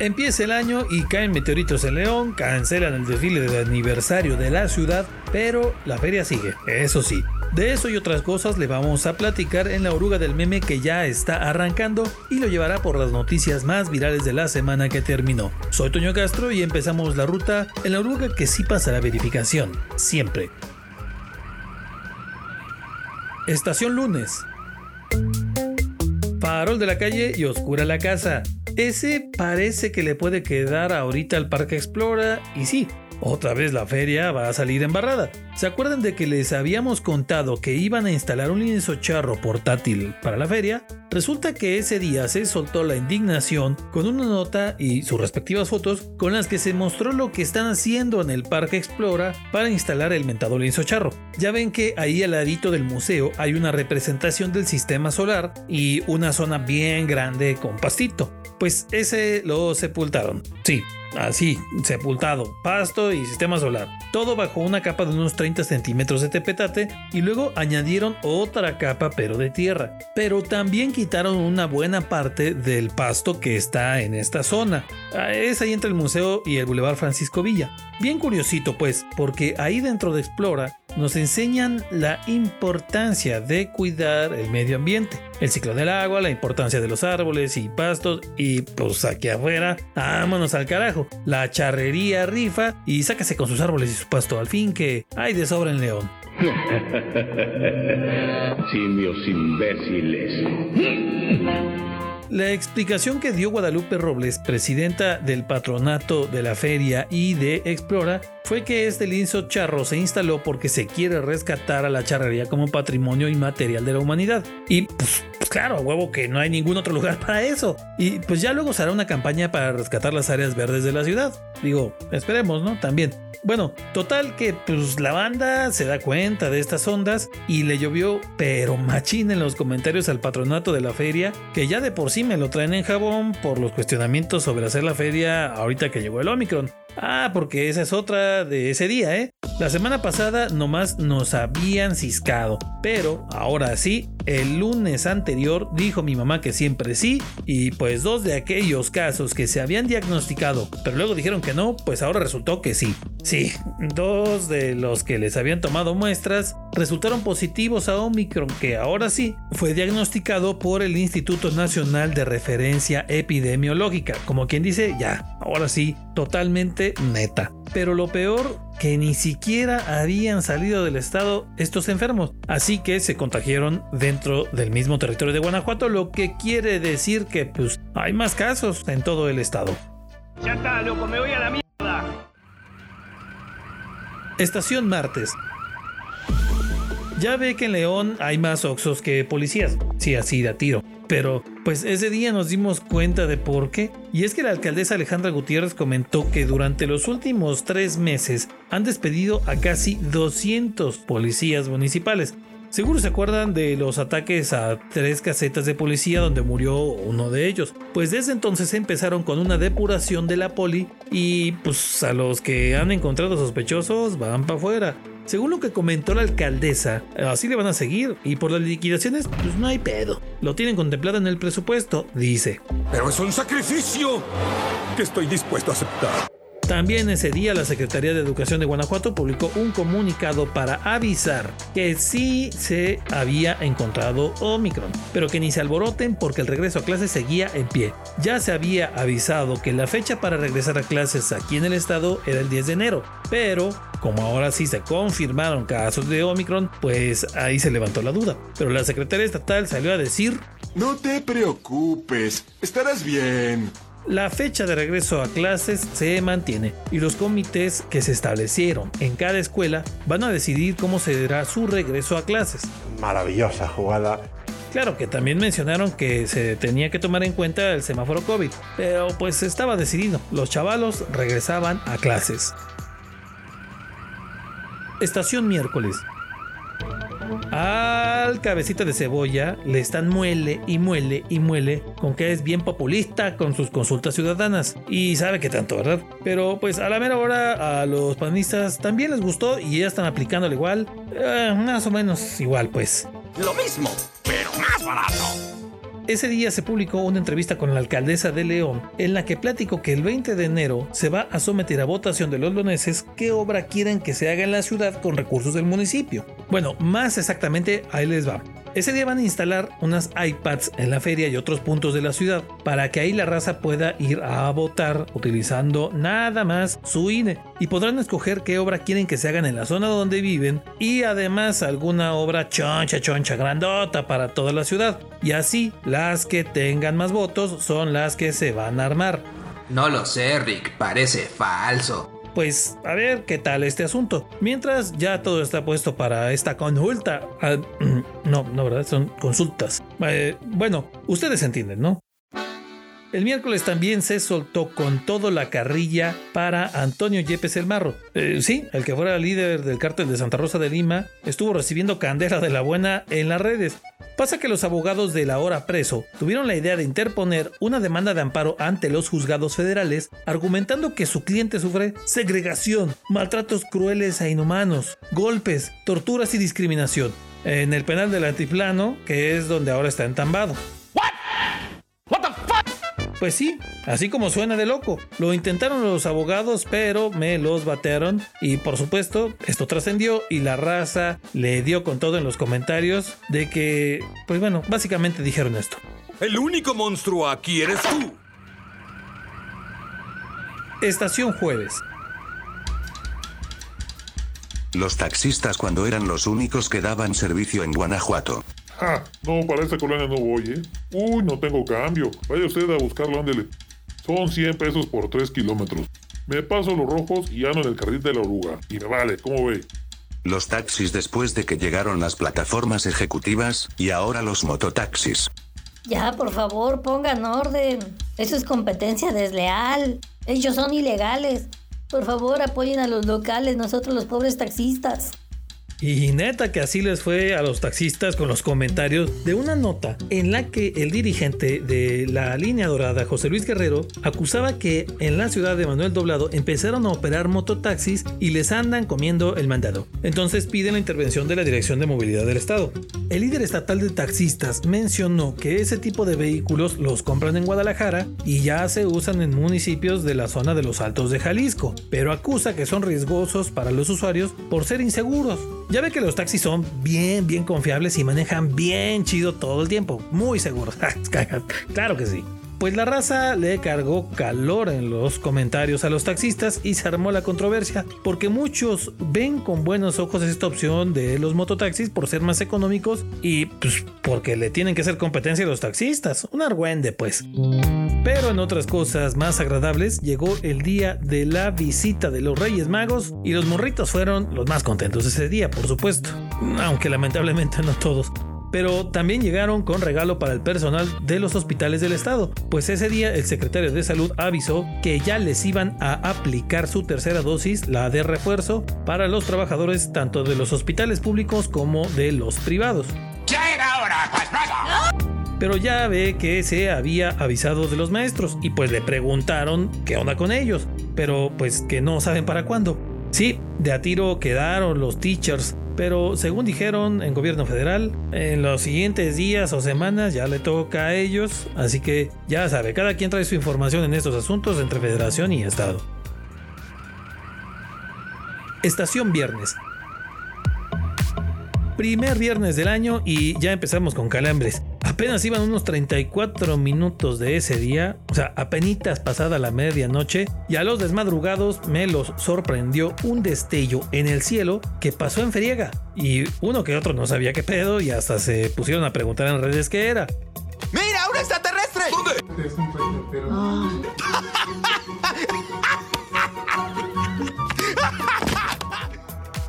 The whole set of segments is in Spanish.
Empieza el año y caen meteoritos en León, cancelan el desfile de aniversario de la ciudad, pero la feria sigue, eso sí. De eso y otras cosas le vamos a platicar en la oruga del meme que ya está arrancando y lo llevará por las noticias más virales de la semana que terminó. Soy Toño Castro y empezamos la ruta en la oruga que sí pasa la verificación, siempre. Estación lunes. Farol de la calle y oscura la casa. Ese parece que le puede quedar ahorita al Parque Explora y sí, otra vez la feria va a salir embarrada. ¿Se acuerdan de que les habíamos contado que iban a instalar un lienzo charro portátil para la feria? Resulta que ese día se soltó la indignación con una nota y sus respectivas fotos con las que se mostró lo que están haciendo en el Parque Explora para instalar el mentado lienzo charro. Ya ven que ahí al ladito del museo hay una representación del sistema solar y una zona bien grande con pastito. Pues ese lo sepultaron. Sí, así, sepultado, pasto y sistema solar. Todo bajo una capa de unos 30 centímetros de tepetate y luego añadieron otra capa pero de tierra. Pero también quitaron una buena parte del pasto que está en esta zona. Ah, es ahí entre el museo y el Boulevard Francisco Villa. Bien curiosito pues, porque ahí dentro de Explora nos enseñan la importancia de cuidar el medio ambiente, el ciclo del agua, la importancia de los árboles y pastos y pues aquí afuera, vámonos al carajo, la charrería rifa y sácase con sus árboles y su pasto, al fin que hay de sobra en León. Simios imbéciles. La explicación que dio Guadalupe Robles, presidenta del patronato de la feria y de Explora, fue que este lienzo charro se instaló porque se quiere rescatar a la charrería como patrimonio inmaterial de la humanidad. Y pues, pues claro, huevo que no hay ningún otro lugar para eso. Y pues ya luego se hará una campaña para rescatar las áreas verdes de la ciudad. Digo, esperemos, ¿no? También. Bueno, total que pues la banda se da cuenta de estas ondas y le llovió pero machín en los comentarios al patronato de la feria, que ya de por sí me lo traen en jabón por los cuestionamientos sobre hacer la feria ahorita que llegó el Omicron. Ah, porque esa es otra de ese día, ¿eh? La semana pasada nomás nos habían ciscado, pero ahora sí, el lunes anterior dijo mi mamá que siempre sí, y pues dos de aquellos casos que se habían diagnosticado, pero luego dijeron que no, pues ahora resultó que sí. Sí, dos de los que les habían tomado muestras resultaron positivos a Omicron, que ahora sí fue diagnosticado por el Instituto Nacional de Referencia Epidemiológica. Como quien dice, ya, ahora sí, totalmente neta. Pero lo peor, que ni siquiera habían salido del estado estos enfermos, así que se contagiaron dentro del mismo territorio de Guanajuato, lo que quiere decir que pues hay más casos en todo el estado. Ya está, loco, me voy a la mierda. Estación martes. Ya ve que en León hay más oxos que policías. Sí, así de a tiro. Pero, pues ese día nos dimos cuenta de por qué. Y es que la alcaldesa Alejandra Gutiérrez comentó que durante los últimos tres meses han despedido a casi 200 policías municipales. Seguro se acuerdan de los ataques a tres casetas de policía donde murió uno de ellos. Pues desde entonces empezaron con una depuración de la poli y pues a los que han encontrado sospechosos van para afuera. Según lo que comentó la alcaldesa, así le van a seguir y por las liquidaciones pues no hay pedo. Lo tienen contemplado en el presupuesto, dice. Pero es un sacrificio que estoy dispuesto a aceptar. También ese día la Secretaría de Educación de Guanajuato publicó un comunicado para avisar que sí se había encontrado Omicron, pero que ni se alboroten porque el regreso a clases seguía en pie. Ya se había avisado que la fecha para regresar a clases aquí en el estado era el 10 de enero, pero como ahora sí se confirmaron casos de Omicron, pues ahí se levantó la duda. Pero la Secretaría Estatal salió a decir No te preocupes, estarás bien. La fecha de regreso a clases se mantiene y los comités que se establecieron en cada escuela van a decidir cómo será su regreso a clases. Maravillosa jugada. Claro que también mencionaron que se tenía que tomar en cuenta el semáforo COVID, pero pues estaba decidido, los chavalos regresaban a clases. Estación miércoles. Al cabecita de cebolla le están muele y muele y muele con que es bien populista con sus consultas ciudadanas y sabe que tanto, ¿verdad? Pero pues a la mera hora a los panistas también les gustó y ya están aplicándolo igual, eh, más o menos igual pues. Lo mismo, pero más barato. Ese día se publicó una entrevista con la alcaldesa de León en la que platicó que el 20 de enero se va a someter a votación de los leoneses qué obra quieren que se haga en la ciudad con recursos del municipio. Bueno, más exactamente ahí les va. Ese día van a instalar unas iPads en la feria y otros puntos de la ciudad para que ahí la raza pueda ir a votar utilizando nada más su INE y podrán escoger qué obra quieren que se hagan en la zona donde viven y además alguna obra choncha choncha grandota para toda la ciudad. Y así las que tengan más votos son las que se van a armar. No lo sé, Rick, parece falso pues a ver qué tal este asunto. Mientras ya todo está puesto para esta consulta. Ah, no, no, ¿verdad? Son consultas. Eh, bueno, ustedes entienden, ¿no? El miércoles también se soltó con todo la carrilla para Antonio Yepes el Marro. Eh, sí, el que fuera líder del cártel de Santa Rosa de Lima estuvo recibiendo candela de la buena en las redes. Pasa que los abogados del ahora preso tuvieron la idea de interponer una demanda de amparo ante los juzgados federales, argumentando que su cliente sufre segregación, maltratos crueles e inhumanos, golpes, torturas y discriminación en el penal del Antiplano, que es donde ahora está entambado. Pues sí, así como suena de loco. Lo intentaron los abogados, pero me los batearon. Y por supuesto, esto trascendió y la raza le dio con todo en los comentarios de que, pues bueno, básicamente dijeron esto. El único monstruo aquí eres tú. Estación jueves. Los taxistas cuando eran los únicos que daban servicio en Guanajuato. Ah, no, para esta colonia no voy, ¿eh? Uy, no tengo cambio. Vaya usted a buscarlo, ándele. Son 100 pesos por 3 kilómetros. Me paso los rojos y ando en el carril de la oruga. Y me vale, ¿cómo ve? Los taxis después de que llegaron las plataformas ejecutivas y ahora los mototaxis. Ya, por favor, pongan orden. Eso es competencia desleal. Ellos son ilegales. Por favor, apoyen a los locales, nosotros los pobres taxistas. Y neta que así les fue a los taxistas con los comentarios de una nota en la que el dirigente de la línea dorada, José Luis Guerrero, acusaba que en la ciudad de Manuel Doblado empezaron a operar mototaxis y les andan comiendo el mandado. Entonces piden la intervención de la Dirección de Movilidad del Estado. El líder estatal de taxistas mencionó que ese tipo de vehículos los compran en Guadalajara y ya se usan en municipios de la zona de los Altos de Jalisco, pero acusa que son riesgosos para los usuarios por ser inseguros. Ya ve que los taxis son bien, bien confiables y manejan bien chido todo el tiempo. Muy seguros. claro que sí. Pues la raza le cargó calor en los comentarios a los taxistas y se armó la controversia, porque muchos ven con buenos ojos esta opción de los mototaxis por ser más económicos y pues porque le tienen que hacer competencia a los taxistas. Un argüende pues. Pero en otras cosas más agradables llegó el día de la visita de los Reyes Magos y los morritos fueron los más contentos ese día, por supuesto. Aunque lamentablemente no todos pero también llegaron con regalo para el personal de los hospitales del estado, pues ese día el secretario de salud avisó que ya les iban a aplicar su tercera dosis, la de refuerzo, para los trabajadores tanto de los hospitales públicos como de los privados. ¡Ya era hora, Pero ya ve que se había avisado de los maestros y pues le preguntaron qué onda con ellos, pero pues que no saben para cuándo. Sí, de a tiro quedaron los teachers pero según dijeron en gobierno federal, en los siguientes días o semanas ya le toca a ellos, así que ya sabe, cada quien trae su información en estos asuntos entre federación y estado. Estación Viernes. Primer viernes del año y ya empezamos con calambres. Apenas iban unos 34 minutos de ese día, o sea, apenas pasada la medianoche, y a los desmadrugados me los sorprendió un destello en el cielo que pasó en friega. Y uno que otro no sabía qué pedo y hasta se pusieron a preguntar en redes qué era. ¡Mira, un extraterrestre! ¿Dónde?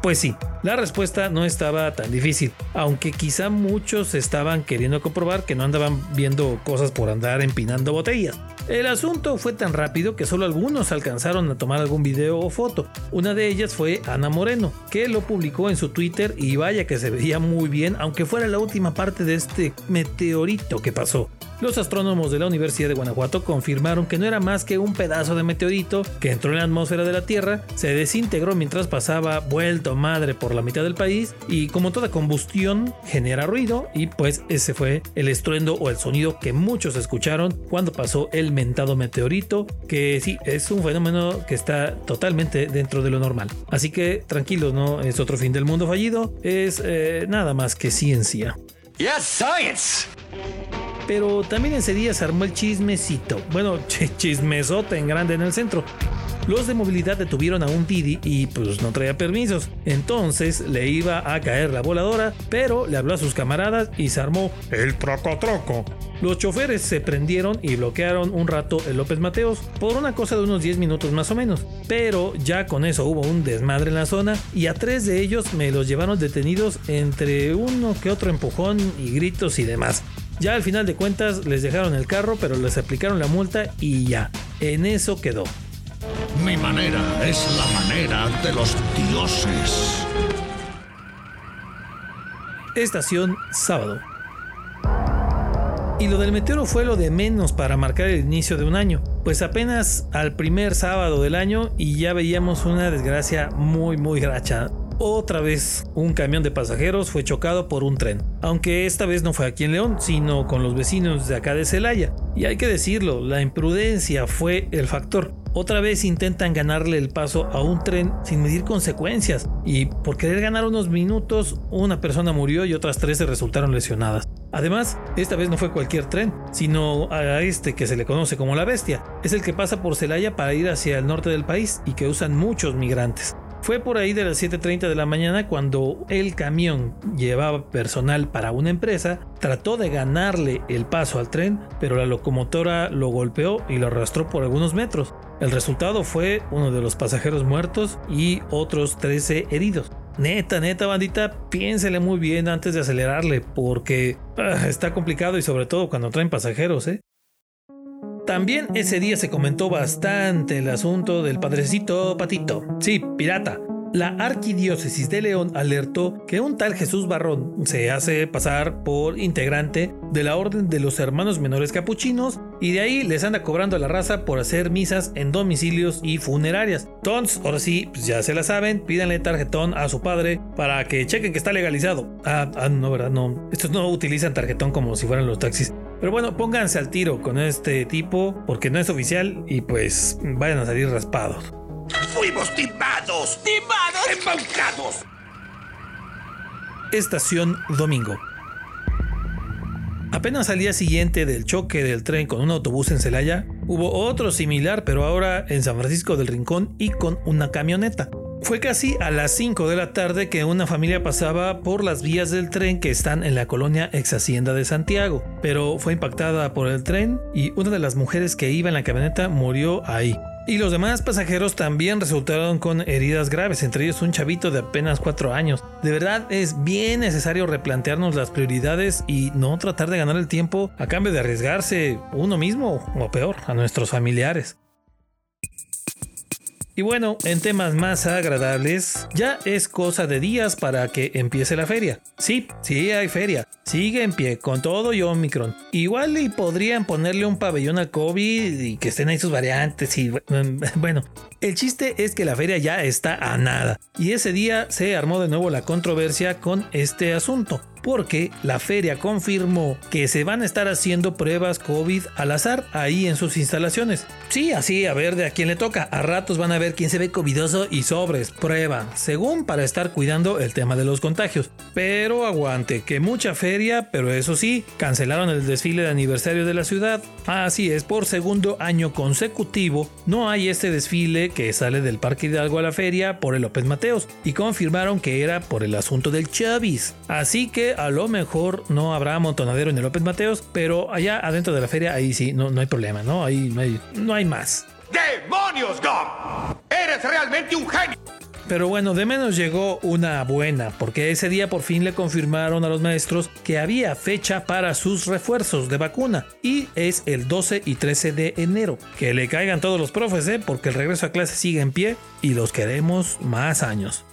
Pues sí, la respuesta no estaba tan difícil, aunque quizá muchos estaban queriendo comprobar que no andaban viendo cosas por andar empinando botellas. El asunto fue tan rápido que solo algunos alcanzaron a tomar algún video o foto. Una de ellas fue Ana Moreno, que lo publicó en su Twitter y vaya que se veía muy bien, aunque fuera la última parte de este meteorito que pasó. Los astrónomos de la Universidad de Guanajuato confirmaron que no era más que un pedazo de meteorito que entró en la atmósfera de la Tierra, se desintegró mientras pasaba vuelto madre por la mitad del país y como toda combustión genera ruido y pues ese fue el estruendo o el sonido que muchos escucharon cuando pasó el mentado meteorito, que sí, es un fenómeno que está totalmente dentro de lo normal. Así que tranquilos, no es otro fin del mundo fallido, es eh, nada más que ciencia. Yes, science. Pero también ese día se armó el chismecito. Bueno, chismesote en grande en el centro. Los de movilidad detuvieron a un Didi y pues no traía permisos. Entonces le iba a caer la voladora, pero le habló a sus camaradas y se armó el troco troco. Los choferes se prendieron y bloquearon un rato el López Mateos por una cosa de unos 10 minutos más o menos. Pero ya con eso hubo un desmadre en la zona y a tres de ellos me los llevaron detenidos entre uno que otro empujón y gritos y demás. Ya al final de cuentas les dejaron el carro, pero les aplicaron la multa y ya. En eso quedó. Mi manera es la manera de los dioses. Estación sábado. Y lo del meteoro fue lo de menos para marcar el inicio de un año, pues apenas al primer sábado del año y ya veíamos una desgracia muy muy gracha. Otra vez un camión de pasajeros fue chocado por un tren, aunque esta vez no fue aquí en León, sino con los vecinos de acá de Celaya. Y hay que decirlo, la imprudencia fue el factor. Otra vez intentan ganarle el paso a un tren sin medir consecuencias y por querer ganar unos minutos una persona murió y otras tres se resultaron lesionadas. Además, esta vez no fue cualquier tren, sino a este que se le conoce como la bestia. Es el que pasa por Celaya para ir hacia el norte del país y que usan muchos migrantes. Fue por ahí de las 7.30 de la mañana cuando el camión llevaba personal para una empresa, trató de ganarle el paso al tren, pero la locomotora lo golpeó y lo arrastró por algunos metros. El resultado fue uno de los pasajeros muertos y otros 13 heridos. Neta, neta, bandita, piénsele muy bien antes de acelerarle, porque ah, está complicado y sobre todo cuando traen pasajeros, ¿eh? También ese día se comentó bastante el asunto del padrecito Patito. Sí, pirata. La Arquidiócesis de León alertó que un tal Jesús Barrón se hace pasar por integrante de la Orden de los Hermanos Menores Capuchinos y de ahí les anda cobrando la raza por hacer misas en domicilios y funerarias. Entonces, ahora sí, pues ya se la saben, pídanle tarjetón a su padre para que chequen que está legalizado. Ah, ah, no, verdad, no. Estos no utilizan tarjetón como si fueran los taxis. Pero bueno, pónganse al tiro con este tipo porque no es oficial y pues vayan a salir raspados. Fuimos timados. Timados. Embaucados. Estación Domingo. Apenas al día siguiente del choque del tren con un autobús en Celaya, hubo otro similar, pero ahora en San Francisco del Rincón y con una camioneta. Fue casi a las 5 de la tarde que una familia pasaba por las vías del tren que están en la colonia ex Hacienda de Santiago, pero fue impactada por el tren y una de las mujeres que iba en la camioneta murió ahí. Y los demás pasajeros también resultaron con heridas graves, entre ellos un chavito de apenas 4 años. De verdad es bien necesario replantearnos las prioridades y no tratar de ganar el tiempo a cambio de arriesgarse uno mismo o peor, a nuestros familiares. Y bueno, en temas más agradables, ya es cosa de días para que empiece la feria. Sí, sí hay feria. Sigue en pie, con todo y Omicron. Igual y podrían ponerle un pabellón al COVID y que estén ahí sus variantes y bueno. El chiste es que la feria ya está a nada. Y ese día se armó de nuevo la controversia con este asunto porque la feria confirmó que se van a estar haciendo pruebas COVID al azar ahí en sus instalaciones. Sí, así a ver de a quién le toca. A ratos van a ver quién se ve covidoso y sobres, prueba, según para estar cuidando el tema de los contagios. Pero aguante, que mucha feria, pero eso sí, cancelaron el desfile de aniversario de la ciudad. Así es, por segundo año consecutivo no hay este desfile que sale del Parque Hidalgo a la feria por el López Mateos y confirmaron que era por el asunto del Chavis. Así que a lo mejor no habrá montonadero en el López Mateos, pero allá adentro de la feria, ahí sí, no, no hay problema, ¿no? Ahí no hay, no hay más. ¡Demonios, Gom! ¡Eres realmente un genio! Pero bueno, de menos llegó una buena, porque ese día por fin le confirmaron a los maestros que había fecha para sus refuerzos de vacuna, y es el 12 y 13 de enero. Que le caigan todos los profes, ¿eh? porque el regreso a clase sigue en pie y los queremos más años.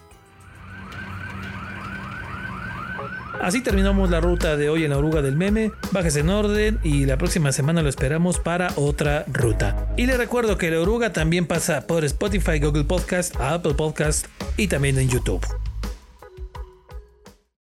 Así terminamos la ruta de hoy en la oruga del meme. Bájese en orden y la próxima semana lo esperamos para otra ruta. Y le recuerdo que la oruga también pasa por Spotify, Google Podcast, Apple Podcast y también en YouTube.